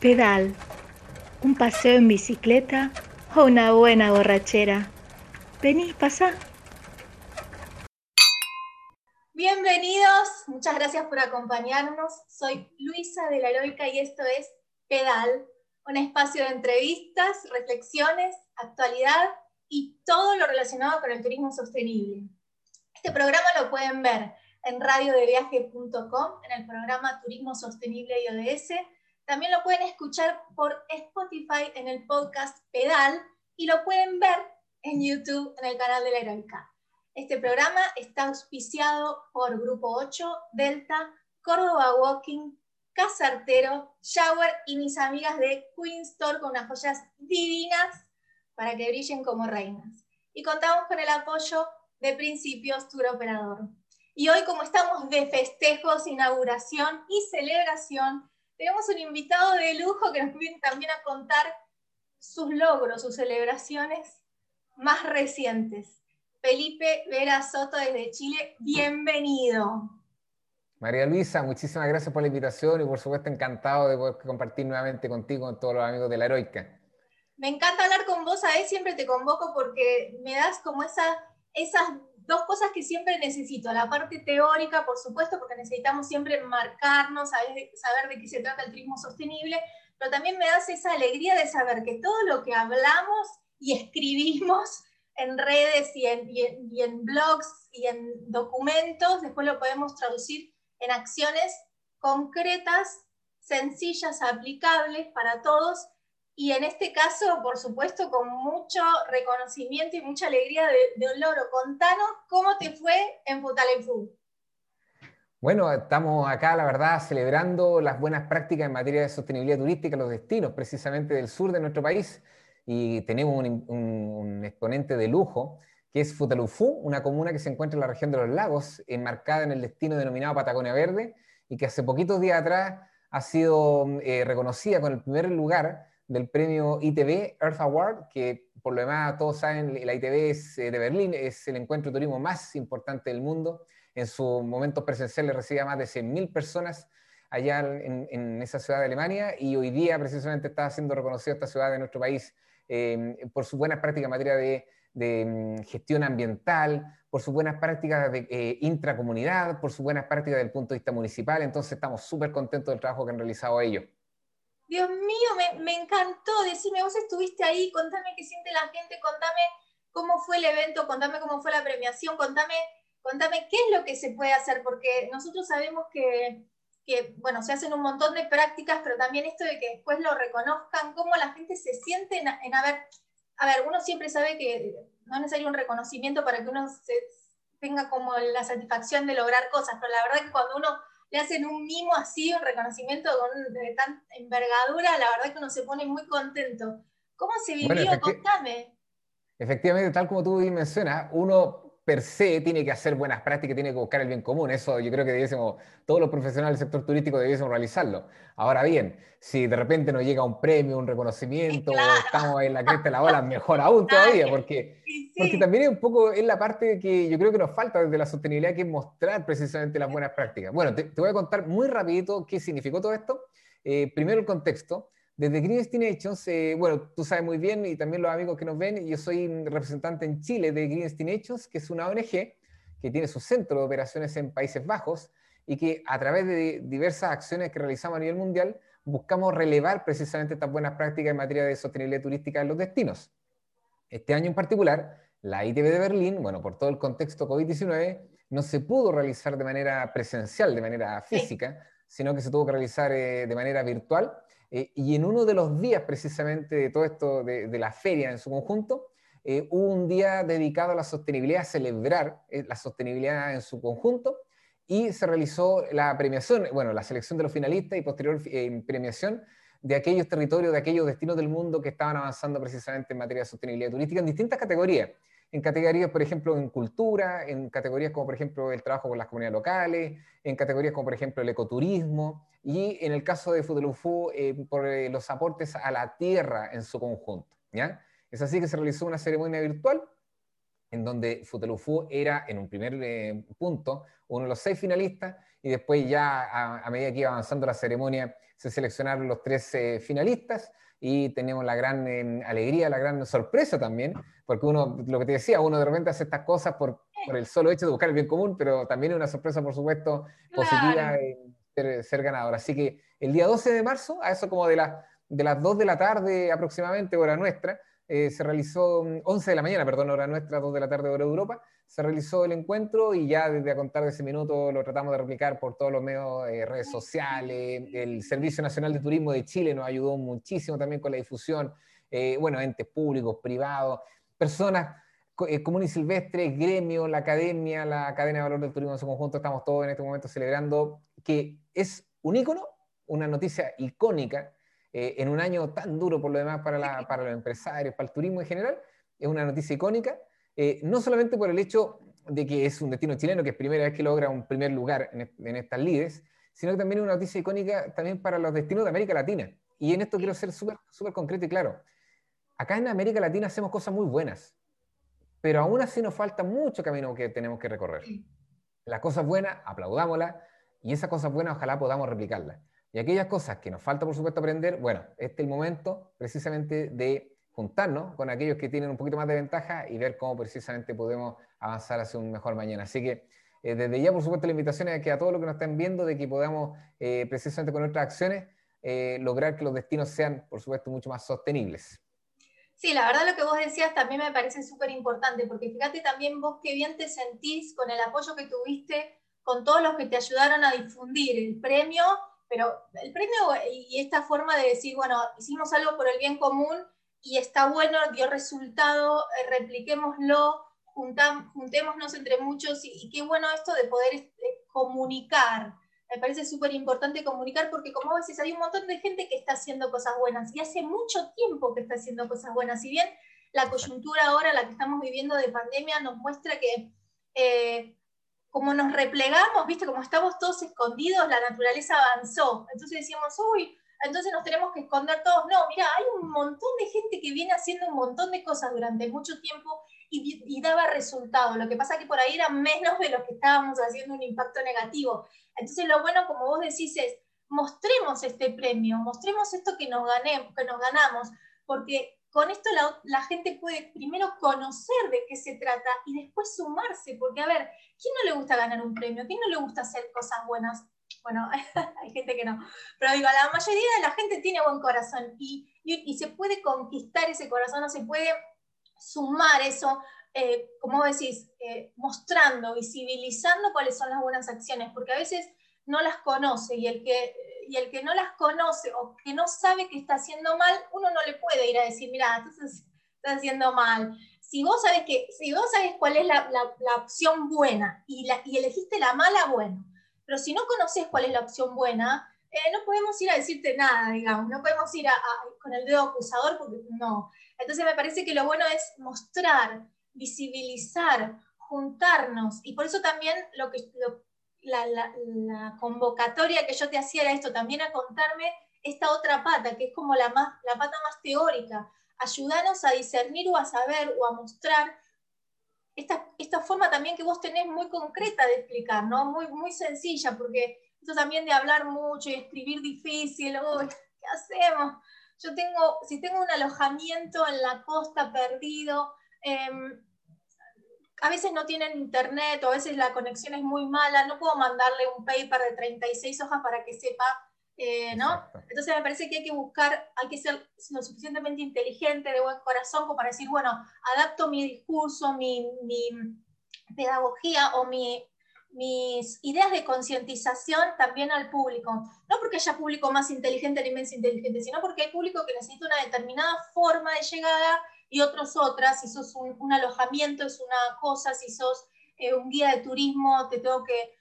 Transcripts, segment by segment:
pedal, un paseo en bicicleta o una buena borrachera. Vení, pasa. Bienvenidos, muchas gracias por acompañarnos. Soy Luisa de la Heroica y esto es Pedal, un espacio de entrevistas, reflexiones, actualidad y todo lo relacionado con el turismo sostenible. Este programa lo pueden ver en radiodeviaje.com, en el programa Turismo Sostenible y ODS. También lo pueden escuchar por Spotify en el podcast Pedal y lo pueden ver en YouTube en el canal de la Heroica. Este programa está auspiciado por Grupo 8, Delta, Córdoba Walking, Casa Artero, Shower y mis amigas de Queen Store con unas joyas divinas para que brillen como reinas. Y contamos con el apoyo de Principios Tour Operador. Y hoy, como estamos de festejos, inauguración y celebración, tenemos un invitado de lujo que nos viene también a contar sus logros, sus celebraciones más recientes. Felipe Vera Soto desde Chile, bienvenido. María Luisa, muchísimas gracias por la invitación y por supuesto encantado de poder compartir nuevamente contigo con todos los amigos de la Heroica. Me encanta hablar con vos, a veces siempre te convoco porque me das como esa, esas dos cosas que siempre necesito, la parte teórica, por supuesto, porque necesitamos siempre marcarnos, saber, saber de qué se trata el turismo sostenible, pero también me das esa alegría de saber que todo lo que hablamos y escribimos en redes y en, y en, blogs y en documentos, después lo podemos traducir en acciones concretas, sencillas, aplicables para todos y en este caso, por supuesto, con mucho reconocimiento y mucha alegría de, un logro. Contanos cómo te fue en Futalefu. Bueno, estamos acá, la verdad, celebrando las buenas prácticas en materia de sostenibilidad turística los destinos, precisamente del sur de nuestro país, y tenemos un, exponente de lujo, que es Futalufú, una comuna que se encuentra en la región de los lagos, enmarcada en el destino denominado Patagonia Verde, y que hace poquitos días atrás ha sido eh, reconocida con el primer lugar del premio ITV Earth Award, que por lo demás todos saben, la ITV es eh, de Berlín, es el encuentro de turismo más importante del mundo. En su momento presencial le recibía más de 100.000 personas allá en, esa ciudad de Alemania y hoy día precisamente está siendo reconocida esta ciudad de nuestro país em, por sus buenas prácticas en materia de, mm, gestión ambiental, por sus buenas prácticas de eh, intracomunidad, por sus buenas prácticas desde el punto de vista municipal. Entonces estamos súper contentos del trabajo que han realizado ellos. Dios mío, me, encantó. Decime, vos estuviste ahí, contame qué siente la gente, contame cómo fue el evento, contame cómo fue la premiación, contame, contame qué es lo que se puede hacer, porque nosotros sabemos que, bueno, se hacen un montón de prácticas, pero también esto de que después lo reconozcan, cómo la gente se siente en, en haber, a ver, uno siempre sabe que no es necesario un reconocimiento para que uno se, tenga como la satisfacción de lograr cosas, pero la verdad que cuando uno le hacen un mimo así, un reconocimiento de tanta envergadura, la verdad que uno se pone muy contento. ¿Cómo se vivió? Contame. Efectivamente, tal como tú mencionas, uno per se tiene que hacer buenas prácticas, tiene que buscar el bien común. Eso yo creo que debiésemos, todos los profesionales del sector turístico debiésemos realizarlo. Ahora bien, si de repente nos llega un premio, un reconocimiento, estamos en la cresta de la ola, mejor aún todavía, porque, porque también es un poco, es la parte que yo creo que nos falta desde la sostenibilidad, que es mostrar precisamente las buenas prácticas. Bueno, te, voy a contar muy rapidito qué significó todo esto. Eh, primero el contexto. Desde Green Destinations, eh, bueno, tú sabes muy bien y también los amigos que nos ven, yo soy representante en Chile de Green Destinations, que es una ONG que tiene su centro de operaciones en Países Bajos y que a través de diversas acciones que realizamos a nivel mundial buscamos relevar precisamente estas buenas prácticas en materia de sostenibilidad turística en los destinos. Este año en particular, la ITV de Berlín, bueno, por todo el contexto COVID-19, no se pudo realizar de manera presencial, de manera física, sino que se tuvo que realizar eh, de manera virtual eh, y en uno de los días precisamente de todo esto, de, la feria en su conjunto, eh, hubo un día dedicado a la sostenibilidad, a celebrar eh, la sostenibilidad en su conjunto, y se realizó la premiación, bueno, la selección de los finalistas y posterior premiación de aquellos territorios, de aquellos destinos del mundo que estaban avanzando precisamente en materia de sostenibilidad turística en distintas categorías en categorías, por ejemplo, en cultura, en categorías como, por ejemplo, el trabajo con las comunidades locales, en categorías como, por ejemplo, el ecoturismo, y en el caso de Fudelufú, eh, por eh, los aportes a la tierra en su conjunto. ¿ya? Es así que se realizó una ceremonia virtual en donde Futelufú era, en un primer eh, punto, uno de los seis finalistas, y después ya a, medida que iba avanzando la ceremonia, se seleccionaron los tres finalistas y tenemos la gran alegría, la gran sorpresa también, porque uno, lo que te decía, uno de repente hace estas cosas por, por el solo hecho de buscar el bien común, pero también es una sorpresa, por supuesto, positiva en ser, ganador. Así que el día 12 de marzo, a eso como de, la, de las 2 de la tarde aproximadamente, hora nuestra, eh, se realizó, 11 mm, de la mañana, perdón, hora nuestra, 2 de la tarde, hora de Europa, se realizó el encuentro y ya desde a contar de ese minuto lo tratamos de replicar por todos los medios, eh, redes sociales, el Servicio Nacional de Turismo de Chile nos ayudó muchísimo también con la difusión, eh, bueno, entes públicos, privados, personas eh, comunes y silvestres, gremio, la academia, la cadena de valor del turismo en su conjunto, estamos todos en este momento celebrando que es un ícono, una noticia icónica en un año tan duro por lo demás para, para los empresarios, para el turismo en general, es una noticia icónica eh, no solamente por el hecho de que es un destino chileno, que es primera vez que logra un primer lugar en, estas lides, sino que también es una noticia icónica también para los destinos de América Latina. Y en esto quiero ser súper concreto y claro. Acá en América Latina hacemos cosas muy buenas, pero aún así nos falta mucho camino que tenemos que recorrer. Las cosas buenas, aplaudámoslas, y esas cosas buenas ojalá podamos replicarlas. Y aquellas cosas que nos falta, por supuesto, aprender, bueno, este es el momento precisamente de juntarnos con aquellos que tienen un poquito más de ventaja y ver cómo precisamente podemos avanzar hacia un mejor mañana. Así que eh, desde ya, por supuesto, la invitación es que a todos los que nos estén viendo, de que podamos eh, precisamente con nuestras acciones eh, lograr que los destinos sean, por supuesto, mucho más sostenibles. Sí, la verdad lo que vos decías también me parece súper importante, porque fíjate también vos qué bien te sentís con el apoyo que tuviste con todos los que te ayudaron a difundir el premio, pero el premio y esta forma de decir, bueno, hicimos algo por el bien común, y está bueno, dio resultado, eh, repliquémoslo, juntémonos entre muchos y, qué bueno esto de poder este, comunicar. Me parece súper importante comunicar porque como decís, hay un montón de gente que está haciendo cosas buenas y hace mucho tiempo que está haciendo cosas buenas. Si bien la coyuntura ahora, la que estamos viviendo de pandemia, nos muestra que eh, como nos replegamos, viste, como estamos todos escondidos, la naturaleza avanzó. Entonces decíamos, uy, entonces nos tenemos que esconder todos. No, mira, hay un montón de gente que viene haciendo un montón de cosas durante mucho tiempo y, daba resultado. Lo que pasa es que por ahí era menos de lo que estábamos haciendo un impacto negativo. Entonces lo bueno, como vos decís, es mostremos este premio, mostremos esto que nos, ganemos, que nos ganamos, porque con esto la, gente puede primero conocer de qué se trata y después sumarse, porque a ver, ¿quién no le gusta ganar un premio? ¿Quién no le gusta hacer cosas buenas? bueno, hay gente que no, pero digo, la mayoría de la gente tiene buen corazón y, y, se puede conquistar ese corazón, o se puede sumar eso, eh, como decís, eh, mostrando, visibilizando cuáles son las buenas acciones, porque a veces no las conoce y el que, y el que no las conoce o que no sabe que está haciendo mal, uno no le puede ir a decir, mira, estás, haciendo mal. Si vos sabes que, si vos sabes cuál es la, la, la opción buena y, la, y elegiste la mala, bueno, pero si no conoces cuál es la opción buena, eh, no podemos ir a decirte nada, digamos, no podemos ir con el dedo acusador porque no. Entonces me parece que lo bueno es mostrar, visibilizar, juntarnos, y por eso también lo que, la, convocatoria que yo te hacía era esto, también a contarme esta otra pata, que es como la, más, la pata más teórica, ayudarnos a discernir o a saber o a mostrar esta, forma también que vos tenés muy concreta de explicar, ¿no? Muy, muy sencilla, porque esto también de hablar mucho y escribir difícil, ¿qué hacemos? Yo tengo, si tengo un alojamiento en la costa perdido, em, a veces no tienen internet o a veces la conexión es muy mala, no puedo mandarle un paper de 36 hojas para que sepa eh, ¿no? Entonces me parece que hay que buscar, hay que ser lo suficientemente inteligente, de buen corazón, como para decir, bueno, adapto mi discurso, mi, mi pedagogía o mi, mis ideas de concientización también al público. No porque haya público más inteligente ni menos inteligente, sino porque hay público que necesita una determinada forma de llegada y otros otras. Si sos un, alojamiento es una cosa, si sos eh, un guía de turismo te tengo que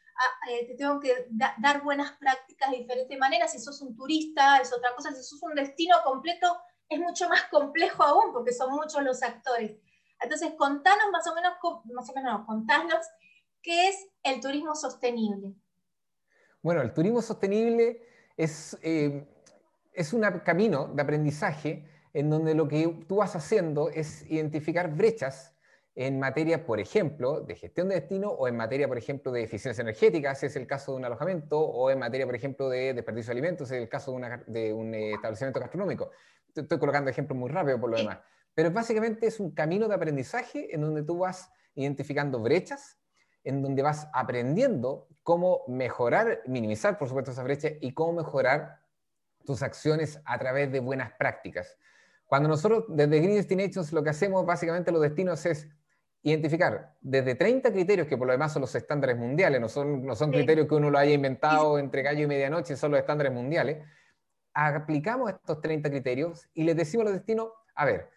eh, te tengo que dar buenas prácticas de diferentes maneras. Si sos un turista es otra cosa, si sos un destino completo es mucho más complejo aún porque son muchos los actores. Entonces, contanos más o menos, más o menos, contanos qué es el turismo sostenible. Bueno, el turismo sostenible es, eh, es un camino de aprendizaje en donde lo que tú vas haciendo es identificar brechas en materia, por ejemplo, de gestión de destino o en materia, por ejemplo, de eficiencia energética, si es el caso de un alojamiento, o en materia, por ejemplo, de desperdicio de alimentos, si es el caso de, un eh, establecimiento gastronómico. Estoy colocando ejemplos muy rápido por lo demás. Pero básicamente es un camino de aprendizaje en donde tú vas identificando brechas, en donde vas aprendiendo cómo mejorar, minimizar, por supuesto, esas brechas y cómo mejorar tus acciones a través de buenas prácticas. Cuando nosotros desde Green Destinations lo que hacemos básicamente los destinos es identificar desde 30 criterios, que por lo demás son los estándares mundiales, no son, no son criterios que uno lo haya inventado entre gallo y medianoche, son los estándares mundiales, aplicamos estos 30 criterios y les decimos a los destinos, a ver,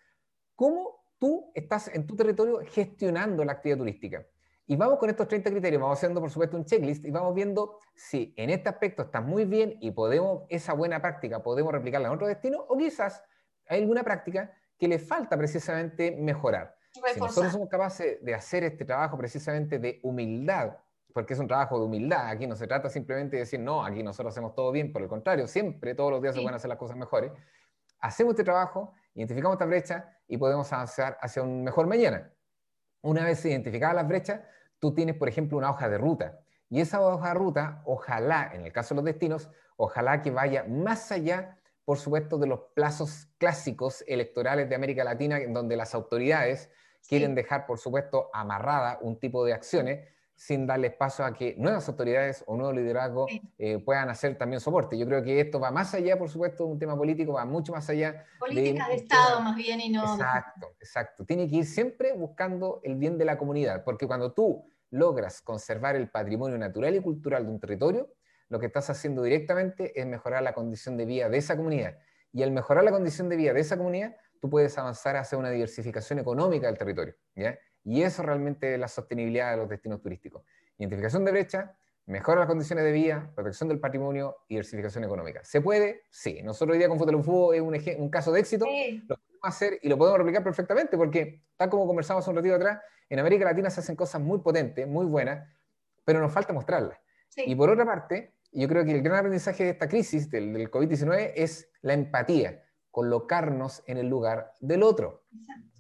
¿cómo tú estás en tu territorio gestionando la actividad turística? Y vamos con estos 30 criterios, vamos haciendo por supuesto un checklist y vamos viendo si en este aspecto estás muy bien y podemos, esa buena práctica podemos replicarla en otro destino o quizás hay alguna práctica que le falta precisamente mejorar. Si nosotros somos capaces de hacer este trabajo precisamente de humildad, porque es un trabajo de humildad, aquí no se trata simplemente de decir, no, aquí nosotros hacemos todo bien, por el contrario, siempre, todos los días se pueden hacer las cosas mejores. Hacemos este trabajo, identificamos esta brecha y podemos avanzar hacia un mejor mañana. Una vez identificadas las brechas, tú tienes, por ejemplo, una hoja de ruta. Y esa hoja de ruta, ojalá, en el caso de los destinos, ojalá que vaya más allá por supuesto, de los plazos clásicos electorales de América Latina, en donde las autoridades quieren dejar, por supuesto, amarrada un tipo de acciones sin darle espacio a que nuevas autoridades o nuevos liderazgos eh, puedan hacer también soporte. Yo creo que esto va más allá, por supuesto, de un tema político, va mucho más allá. Políticas de, Estado más bien y no... Exacto, exacto. Tiene que ir siempre buscando el bien de la comunidad, porque cuando tú logras conservar el patrimonio natural y cultural de un territorio, lo que estás haciendo directamente es mejorar la condición de vida de esa comunidad. Y al mejorar la condición de vida de esa comunidad, tú puedes avanzar hacia una diversificación económica del territorio. Y eso realmente es la sostenibilidad de los destinos turísticos. Identificación de brecha, mejora las condiciones de vida, protección del patrimonio y diversificación económica. ¿Se puede? Sí. Nosotros hoy día con Fotolufo es un, un, caso de éxito. Lo podemos hacer y lo podemos replicar perfectamente porque, tal como conversamos un ratito atrás, en América Latina se hacen cosas muy potentes, muy buenas, pero nos falta mostrarlas. Y por otra parte, yo creo que el gran aprendizaje de esta crisis del, COVID-19 es la empatía, colocarnos en el lugar del otro.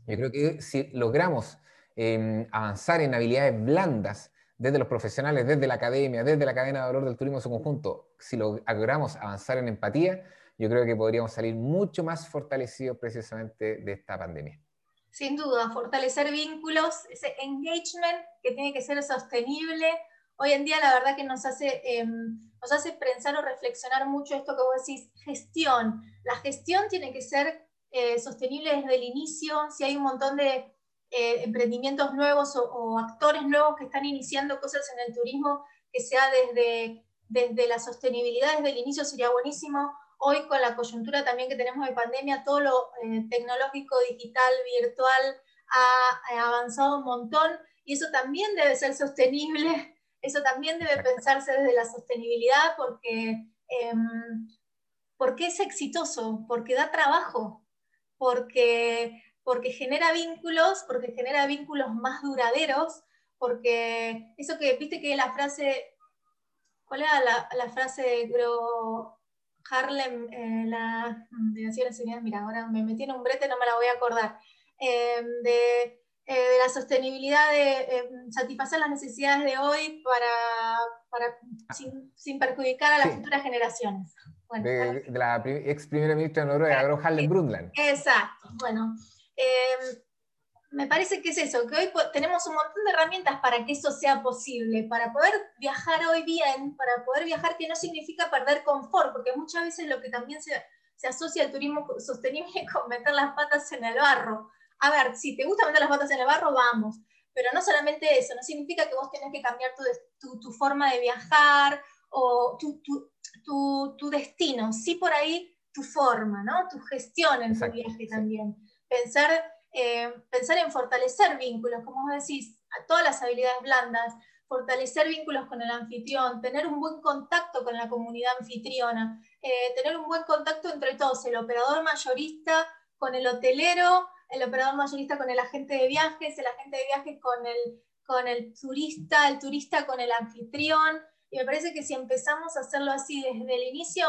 Yo creo que si logramos em, avanzar en habilidades blandas desde los profesionales, desde la academia, desde la cadena de valor del turismo en su conjunto, si logramos avanzar en empatía, yo creo que podríamos salir mucho más fortalecidos precisamente de esta pandemia. Sin duda, fortalecer vínculos, ese engagement que tiene que ser sostenible, hoy en día la verdad que nos hace, em, nos hace pensar o reflexionar mucho esto que vos decís, gestión. La gestión tiene que ser eh, sostenible desde el inicio, si hay un montón de eh, emprendimientos nuevos o, actores nuevos que están iniciando cosas en el turismo, que sea desde, desde la sostenibilidad, desde el inicio sería buenísimo. Hoy con la coyuntura también que tenemos de pandemia, todo lo eh, tecnológico, digital, virtual ha avanzado un montón y eso también debe ser sostenible eso también debe pensarse desde la sostenibilidad porque, em, porque es exitoso, porque da trabajo, porque, porque genera vínculos, porque genera vínculos más duraderos, porque eso que viste que la frase, ¿cuál era la, frase de Harlem, eh, la, mira, ahora me metí en un brete, no me la voy a acordar, em, de eh, de la sostenibilidad de eh, satisfacer las necesidades de hoy para, para sin, perjudicar a las futuras generaciones. de, la ex primera ministra de Noruega, Gro Harlem Brundtland. Exacto, bueno. Em, me parece que es eso, que hoy tenemos un montón de herramientas para que eso sea posible, para poder viajar hoy bien, para poder viajar que no significa perder confort, porque muchas veces lo que también se, se asocia al turismo sostenible es con meter las patas en el barro a ver, si te gusta meter las patas en el barro, vamos. Pero no solamente eso, no significa que vos tenés que cambiar tu, forma de viajar o tu, destino, sí por ahí tu forma, ¿no? Tu gestión en tu viaje también. Pensar, eh, pensar en fortalecer vínculos, como vos decís, a todas las habilidades blandas, fortalecer vínculos con el anfitrión, tener un buen contacto con la comunidad anfitriona, eh, tener un buen contacto entre todos, el operador mayorista con el hotelero, el operador mayorista con el agente de viajes, el agente de viajes con el, con el turista, el turista con el anfitrión. Y me parece que si empezamos a hacerlo así desde el inicio,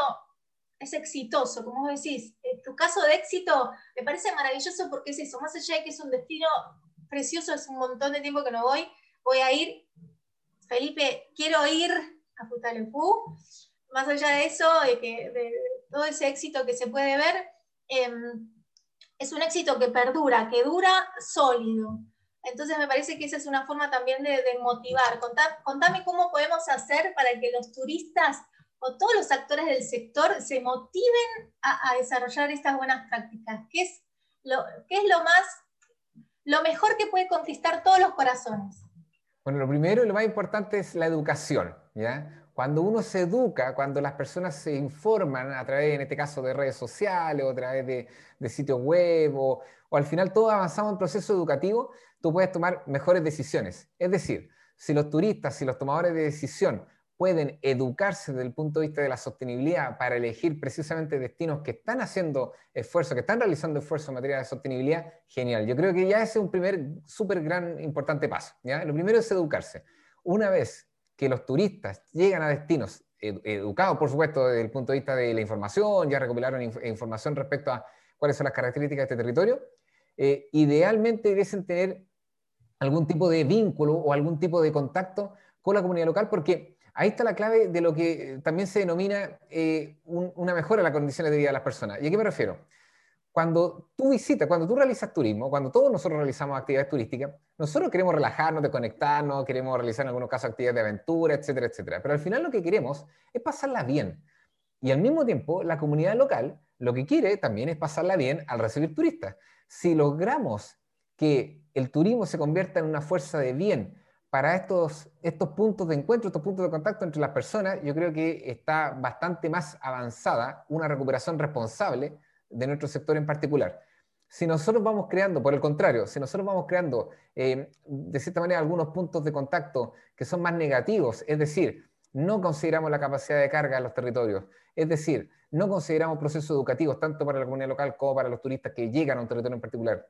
es exitoso, como vos decís. tu caso de éxito me parece maravilloso porque es eso, más allá de que es un destino precioso, es un montón de tiempo que no voy. Voy a ir, Felipe, quiero ir a Futaleufú. Más allá de eso, de, que, todo ese éxito que se puede ver, em, es un éxito que perdura, que dura sólido. Entonces me parece que esa es una forma también de, motivar. contame cómo podemos hacer para que los turistas o todos los actores del sector se motiven a, desarrollar estas buenas prácticas. ¿Qué es, lo, ¿Qué es lo más, lo mejor que puede conquistar todos los corazones? Bueno, lo primero y lo más importante es la educación, ¿ya? Cuando uno se educa, cuando las personas se informan a través, en este caso, de redes sociales o a través de, sitios web o, o, al final todos avanzamos en proceso educativo, tú puedes tomar mejores decisiones. Es decir, si los turistas, si los tomadores de decisión pueden educarse desde el punto de vista de la sostenibilidad para elegir precisamente destinos que están haciendo esfuerzo, que están realizando esfuerzo en materia de sostenibilidad, genial. Yo creo que ya ese es un primer súper gran importante paso. ¿ya? Lo primero es educarse. Una vez que los turistas llegan a destinos educados, por supuesto, desde el punto de vista de la información, ya recopilaron información respecto a cuáles son las características de este territorio, eh, idealmente debiesen tener algún tipo de vínculo o algún tipo de contacto con la comunidad local, porque ahí está la clave de lo que también se denomina eh, una mejora en las condiciones de vida de las personas. ¿Y a qué me refiero? Cuando tú visitas, cuando tú realizas turismo, cuando todos nosotros realizamos actividades turísticas, nosotros queremos relajarnos, desconectarnos, queremos realizar en algunos casos actividades de aventura, etcétera, etcétera. Pero al final lo que queremos es pasarla bien. Y al mismo tiempo, la comunidad local lo que quiere también es pasarla bien al recibir turistas. Si logramos que el turismo se convierta en una fuerza de bien para estos, estos puntos de encuentro, estos puntos de contacto entre las personas, yo creo que está bastante más avanzada una recuperación responsable de nuestro sector en particular. Si nosotros vamos creando, por el contrario, si nosotros vamos creando eh, de cierta manera algunos puntos de contacto que son más negativos, es decir, no consideramos la capacidad de carga de los territorios, es decir, no consideramos procesos educativos tanto para la comunidad local como para los turistas que llegan a un territorio en particular,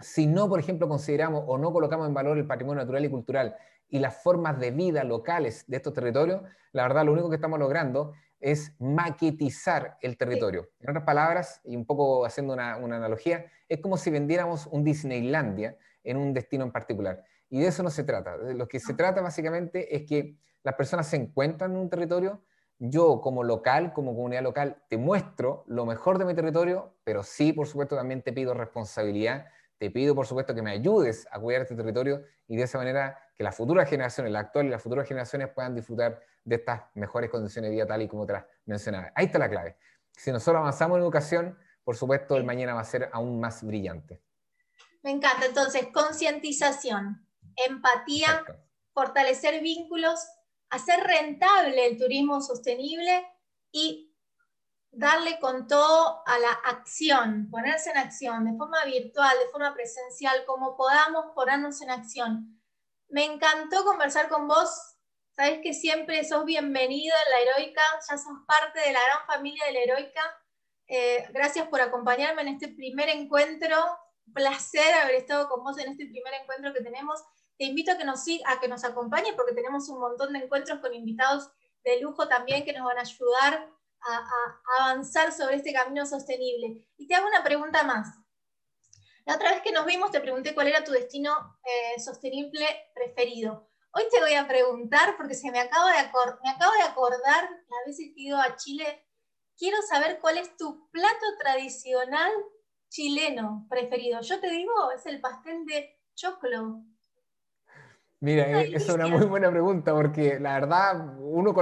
si no, por ejemplo, consideramos o no colocamos en valor el patrimonio natural y cultural y las formas de vida locales de estos territorios, la verdad lo único que estamos logrando es maquetizar el territorio. En otras palabras, y un poco haciendo una, analogía, es como si vendiéramos un Disneylandia en un destino en particular. Y de eso no se trata. De lo que se trata básicamente es que las personas se encuentran en un territorio, yo como local, como comunidad local, te muestro lo mejor de mi territorio, pero sí, por supuesto, también te pido responsabilidad te pido, por supuesto, que me ayudes a cuidar este territorio y de esa manera que las futuras generaciones, la actual y las futuras generaciones puedan disfrutar de estas mejores condiciones de vida tal y como te las mencionaba. Ahí está la clave. Si nosotros avanzamos en educación, por supuesto, el mañana va a ser aún más brillante. Me encanta. Entonces, concientización, empatía, fortalecer vínculos, hacer rentable el turismo sostenible y darle con todo a la acción, ponerse en acción de forma virtual, de forma presencial, como podamos ponernos en acción. Me encantó conversar con vos. Sabes que siempre sos bienvenido en la Heroica, ya sos parte de la gran familia de la Heroica. Eh, gracias por acompañarme en este primer encuentro. placer haber estado con vos en este primer encuentro que tenemos. Te invito a que nos, a que nos acompañes porque tenemos un montón de encuentros con invitados de lujo también que nos van a ayudar a, avanzar sobre este camino sostenible. Y te hago una pregunta más. La otra vez que nos vimos te pregunté cuál era tu destino eh, sostenible preferido. Hoy te voy a preguntar, porque se me, acaba de me acabo de acordar la vez que he ido a Chile, quiero saber cuál es tu plato tradicional chileno preferido. Yo te digo, es el pastel de choclo. Mira, esa es una muy buena pregunta porque la verdad, uno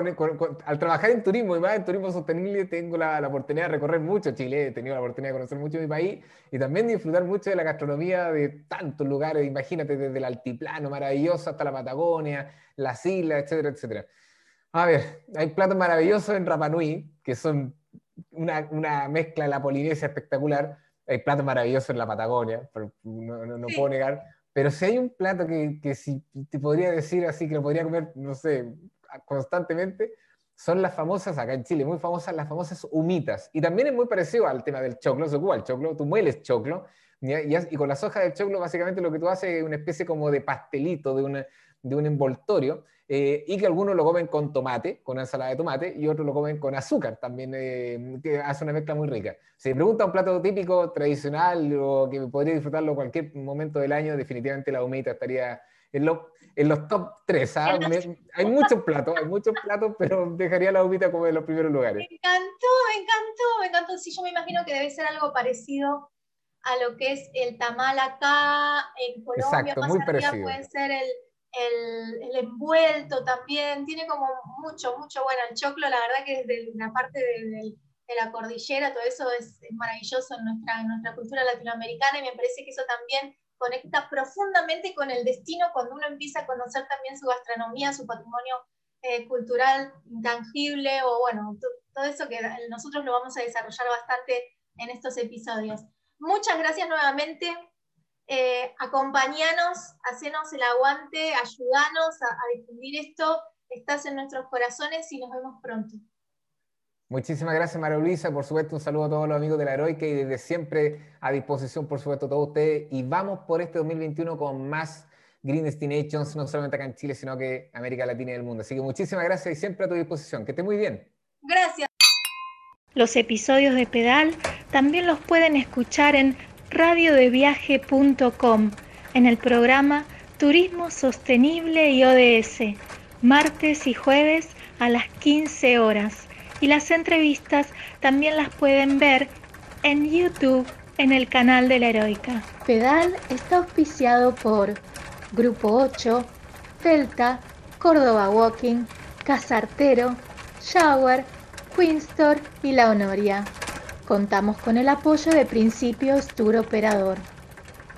al trabajar en turismo y más en turismo sostenible, tengo la, oportunidad de recorrer mucho Chile, he tenido la oportunidad de conocer mucho mi país y también disfrutar mucho de la gastronomía de tantos lugares, imagínate, desde el altiplano maravilloso hasta la Patagonia, las islas, etcétera, etcétera. A ver, hay platos maravillosos en Rapa Nui, que son una, una mezcla de la Polinesia espectacular, hay platos maravillosos en la Patagonia, no, no, no puedo negar pero si hay un plato que, que si te podría decir así, que lo podría comer, no sé, constantemente, son las famosas, acá en Chile, muy famosas, las famosas humitas. Y también es muy parecido al tema del choclo, se ocupa el choclo, tú mueles choclo, y, y, con las hojas del choclo básicamente lo que tú haces es una especie como de pastelito, de, una, de un envoltorio, eh, y que algunos lo comen con tomate, con ensalada de tomate, y otros lo comen con azúcar, también eh, que hace una mezcla muy rica. Si me pregunta un plato típico, tradicional, o que podría disfrutarlo cualquier momento del año, definitivamente la humita estaría en, en los top 3. ¿ah? hay muchos platos, hay muchos platos, pero dejaría la humita como en los primeros lugares. Me encantó, me encantó, me encantó. Sí, yo me imagino que debe ser algo parecido a lo que es el tamal acá en Colombia. Exacto, muy parecido. puede ser el el, envuelto también, tiene como mucho, mucho, bueno, el choclo, la verdad que desde la parte de, la cordillera, todo eso es, maravilloso en nuestra, nuestra cultura latinoamericana y me parece que eso también conecta profundamente con el destino cuando uno empieza a conocer también su gastronomía, su patrimonio eh, cultural intangible o bueno, todo eso que nosotros lo vamos a desarrollar bastante en estos episodios. Muchas gracias nuevamente eh, acompañanos, hacenos el aguante, ayúdanos a, difundir esto. Estás en nuestros corazones y nos vemos pronto. Muchísimas gracias, María Luisa. Por supuesto, un saludo a todos los amigos de la Heroica y desde siempre a disposición, por supuesto, todos ustedes. Y vamos por este 2021 con más Green Destinations, no solamente acá en Chile, sino que América Latina y el mundo. Así que muchísimas gracias y siempre a tu disposición. Que esté muy bien. Gracias. Los episodios de Pedal también los pueden escuchar en radiodeviaje.com en el programa Turismo Sostenible y ODS, martes y jueves a las 15 horas. Y las entrevistas también las pueden ver en YouTube en el canal de la Heroica. Pedal está auspiciado por Grupo 8, Delta, Córdoba Walking, Casartero, Shower, Queenstore y La Honoria. Contamos con el apoyo de Principios Tour Operador.